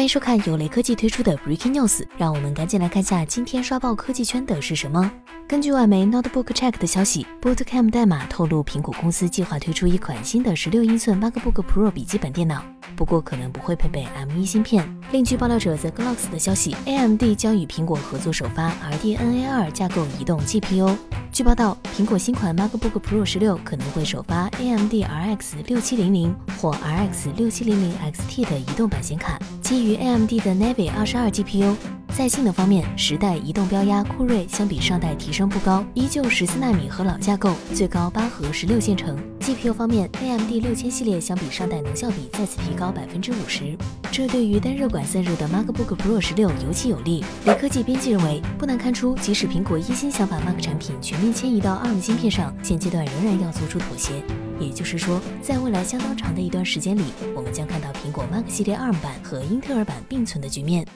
欢迎收看由雷科技推出的 Breaking News，让我们赶紧来看下今天刷爆科技圈的是什么。根据外媒 Notebook Check 的消息，Bootcamp 代码透露，苹果公司计划推出一款新的16英寸 MacBook Pro 笔记本电脑，不过可能不会配备 M1 芯片。另据爆料者 The Glocks 的消息，AMD 将与苹果合作首发 RDNA 2架构移动 GPU。据报道，苹果新款 MacBook Pro 十六可能会首发 AMD RX 六七零零或 RX 六七零零 XT 的移动版显卡，基于 AMD 的 Navi 二十二 GPU。在性能方面，十代移动标压酷睿相比上代提升不高，依旧十四纳米和老架构，最高八核十六线程。GPU 方面，AMD 六千系列相比上代能效比再次提高百分之五十，这对于单热管散热的 MacBook Pro 16尤其有利。雷科技编辑认为，不难看出，即使苹果一心想把 Mac 产品全面迁移到 ARM 芯片上，现阶段仍然要做出妥协。也就是说，在未来相当长的一段时间里，我们将看到苹果 Mac 系列 ARM 版和英特尔版并存的局面。